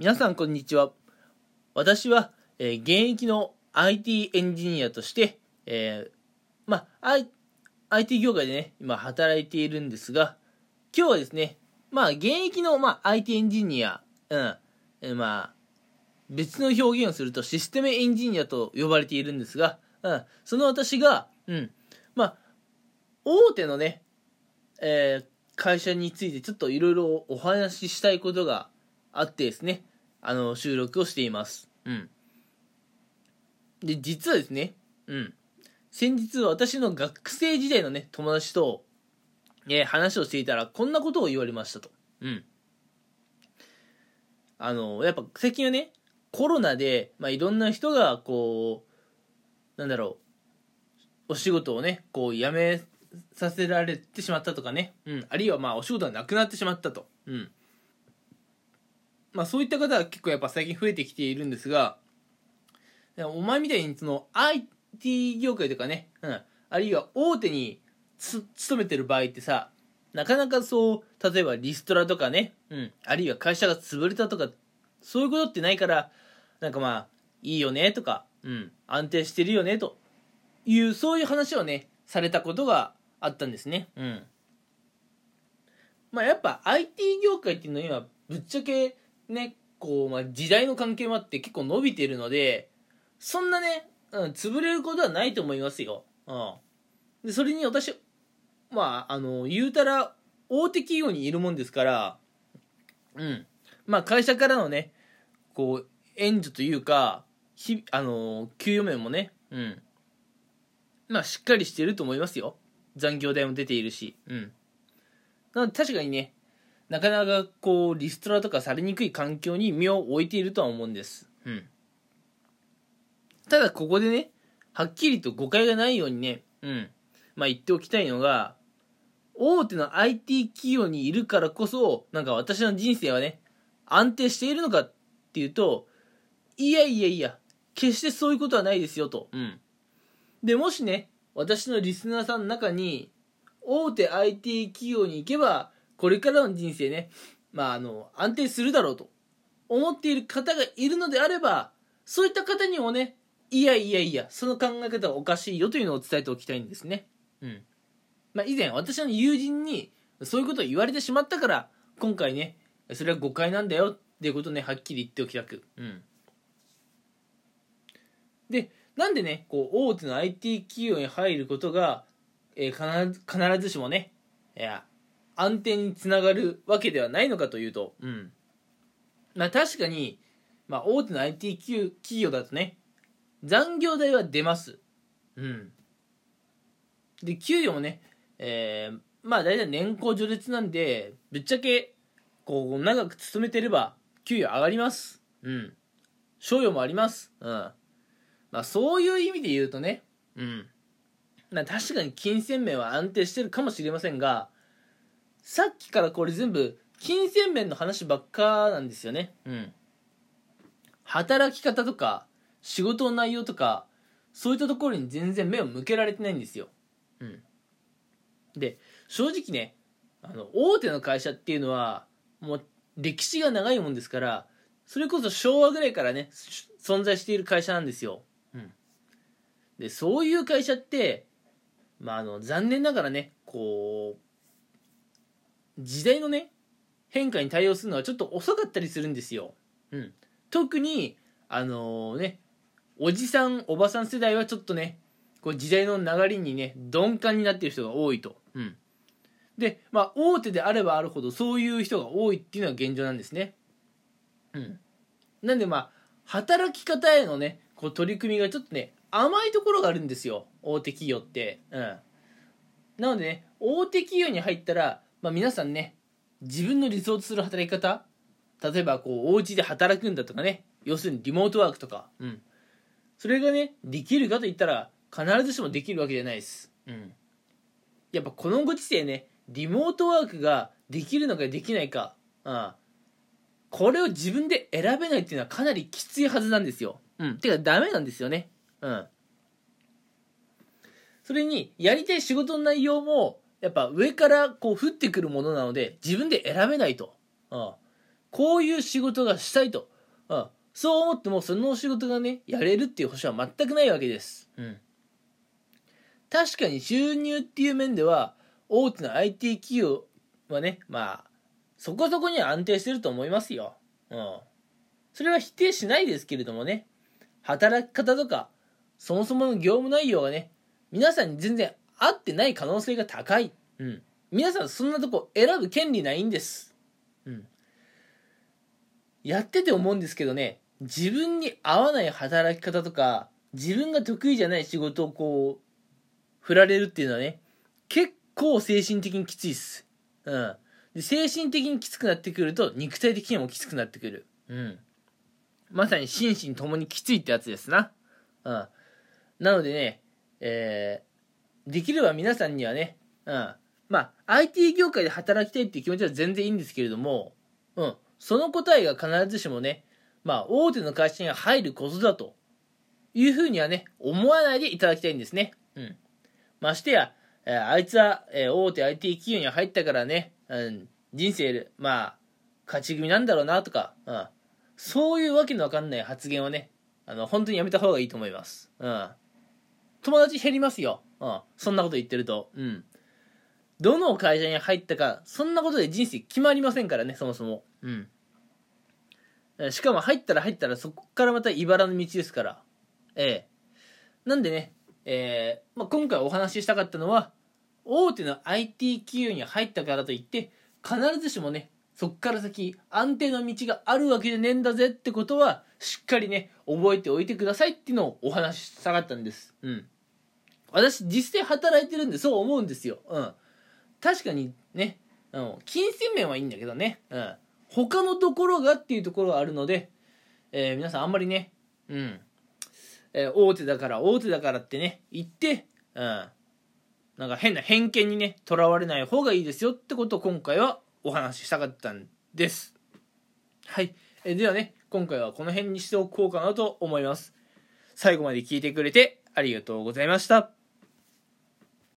皆さんこんにちは。私は、えー、現役の IT エンジニアとして、えー、まあ、I、IT 業界でね、今働いているんですが、今日はですね、まあ、現役の、まあ、IT エンジニア、うん、えー、まあ、別の表現をするとシステムエンジニアと呼ばれているんですが、うん、その私が、うん、まあ、大手のね、えー、会社についてちょっといろいろお話ししたいことがあってですね、あの、収録をしています。うん。で、実はですね、うん。先日私の学生時代のね、友達と、えー、話をしていたら、こんなことを言われましたと。うん。あの、やっぱ最近はね、コロナで、まあ、いろんな人が、こう、なんだろう、お仕事をね、こう、辞めさせられてしまったとかね、うん、あるいはまあ、お仕事がなくなってしまったと。うん。まあそういった方は結構やっぱ最近増えてきているんですが、お前みたいにその IT 業界とかね、うん、あるいは大手に勤めてる場合ってさ、なかなかそう、例えばリストラとかね、うん、あるいは会社が潰れたとか、そういうことってないから、なんかまあ、いいよねとか、うん、安定してるよねという、そういう話をね、されたことがあったんですね。うん。まあやっぱ IT 業界っていうのは、ぶっちゃけね、こう、まあ、時代の関係もあって結構伸びてるので、そんなね、うん、潰れることはないと思いますよ。うん。で、それに私、まあ、あの、言うたら、大手企業にいるもんですから、うん。まあ、会社からのね、こう、援助というか、ひ、あの、給与面もね、うん。まあ、しっかりしてると思いますよ。残業代も出ているし、うん。なので、確かにね、なかなかこうリストラとかされにくい環境に身を置いているとは思うんです。うん。ただここでね、はっきりと誤解がないようにね、うん。まあ言っておきたいのが、大手の IT 企業にいるからこそ、なんか私の人生はね、安定しているのかっていうと、いやいやいや、決してそういうことはないですよと。うん。で、もしね、私のリスナーさんの中に、大手 IT 企業に行けば、これからの人生ね、まあ、あの、安定するだろうと思っている方がいるのであれば、そういった方にもね、いやいやいや、その考え方はおかしいよというのを伝えておきたいんですね。うん。まあ、以前、私の友人に、そういうことを言われてしまったから、今回ね、それは誤解なんだよっていうことをね、はっきり言っておきたく。うん。で、なんでね、こう、大手の IT 企業に入ることが、えー、必ずしもね、いや、安定につながるわけではないのかというと、うん。まあ確かに、まあ大手の IT 企業だとね、残業代は出ます。うん。で、給与もね、えー、まあ大体年功序列なんで、ぶっちゃけ、こう、長く勤めてれば、給与上がります。うん。賞与もあります。うん。まあそういう意味で言うとね、うん。まあ確かに金銭面は安定してるかもしれませんが、さっきからこれ全部金銭面の話ばっかなんですよね。うん。働き方とか仕事の内容とかそういったところに全然目を向けられてないんですよ。うん。で正直ねあの大手の会社っていうのはもう歴史が長いもんですからそれこそ昭和ぐらいからね存在している会社なんですよ、うん、でそういう会社ってまああの残念ながらねこう時代のね変化に対応するのはちょっと遅かったりするんですよ。うん、特にあのー、ねおじさんおばさん世代はちょっとねこう時代の流れにね鈍感になってる人が多いと。うん、でまあ大手であればあるほどそういう人が多いっていうのが現状なんですね。うん、なんでまあ働き方へのねこう取り組みがちょっとね甘いところがあるんですよ大手企業って。うん、なのでね大手企業に入ったらまあ、皆さんね自分の理想とする働き方例えばこうお家で働くんだとかね要するにリモートワークとか、うん、それがねできるかといったら必ずしもできるわけじゃないです、うん、やっぱこのご時世ねリモートワークができるのかできないか、うん、これを自分で選べないっていうのはかなりきついはずなんですよ、うん、てかダメなんですよね。うん。それにやりたい仕事の内容もやっぱ上からこう降ってくるものなので自分で選べないと、うん、こういう仕事がしたいと、うん、そう思ってもその仕事がねやれるっていう保証は全くないわけです、うん、確かに収入っていう面では大手の IT 企業はねまあそこそこには安定してると思いますよ、うん、それは否定しないですけれどもね。働き方とかそもそもの業務内容がね皆さんに全然合ってない可能性が高い、うん、皆さんそんなとこ選ぶ権利ないんです、うん、やってて思うんですけどね。自分に合わない働き方とか自分が得意じゃない仕事をこう振られるっていうのはね結構精神的にきついっす。うん。で精神的にきつくなってくると肉体的にもきつくなってくる。うん。まさに心身ともにきついってやつですな。うん。なのでねえー、できれば皆さんにはねうんまあ、IT 業界で働きたいっていう気持ちは全然いいんですけれども、うん、その答えが必ずしもね、まあ、大手の会社に入ることだというふうにはね、思わないでいただきたいんですね。うん。ましてや、え、あいつは、え、大手 IT 企業に入ったからね、うん、人生、まあ、勝ち組なんだろうなとか、うん、そういうわけのわかんない発言はね、あの、本当にやめた方がいいと思います。うん。友達減りますよ。うん。そんなこと言ってると。うん。どの会社に入ったか、そんなことで人生決まりませんからね、そもそも。うん。しかも入ったら入ったらそこからまた茨の道ですから。ええなんでね、えーまあ、今回お話ししたかったのは、大手の IT 企業に入ったからといって、必ずしもね、そっから先安定の道があるわけでねえんだぜってことは、しっかりね、覚えておいてくださいっていうのをお話ししたかったんです。うん。私、実際働いてるんでそう思うんですよ。うん。確かにね、うん、金銭面はいいんだけどね、うん、他のところがっていうところがあるので、えー、皆さんあんまりね、うん、えー、大手だから大手だからってね、言って、うん、なんか変な偏見にね、とらわれない方がいいですよってことを今回はお話ししたかったんです。はい。えー、ではね、今回はこの辺にしておこうかなと思います。最後まで聞いてくれてありがとうございました。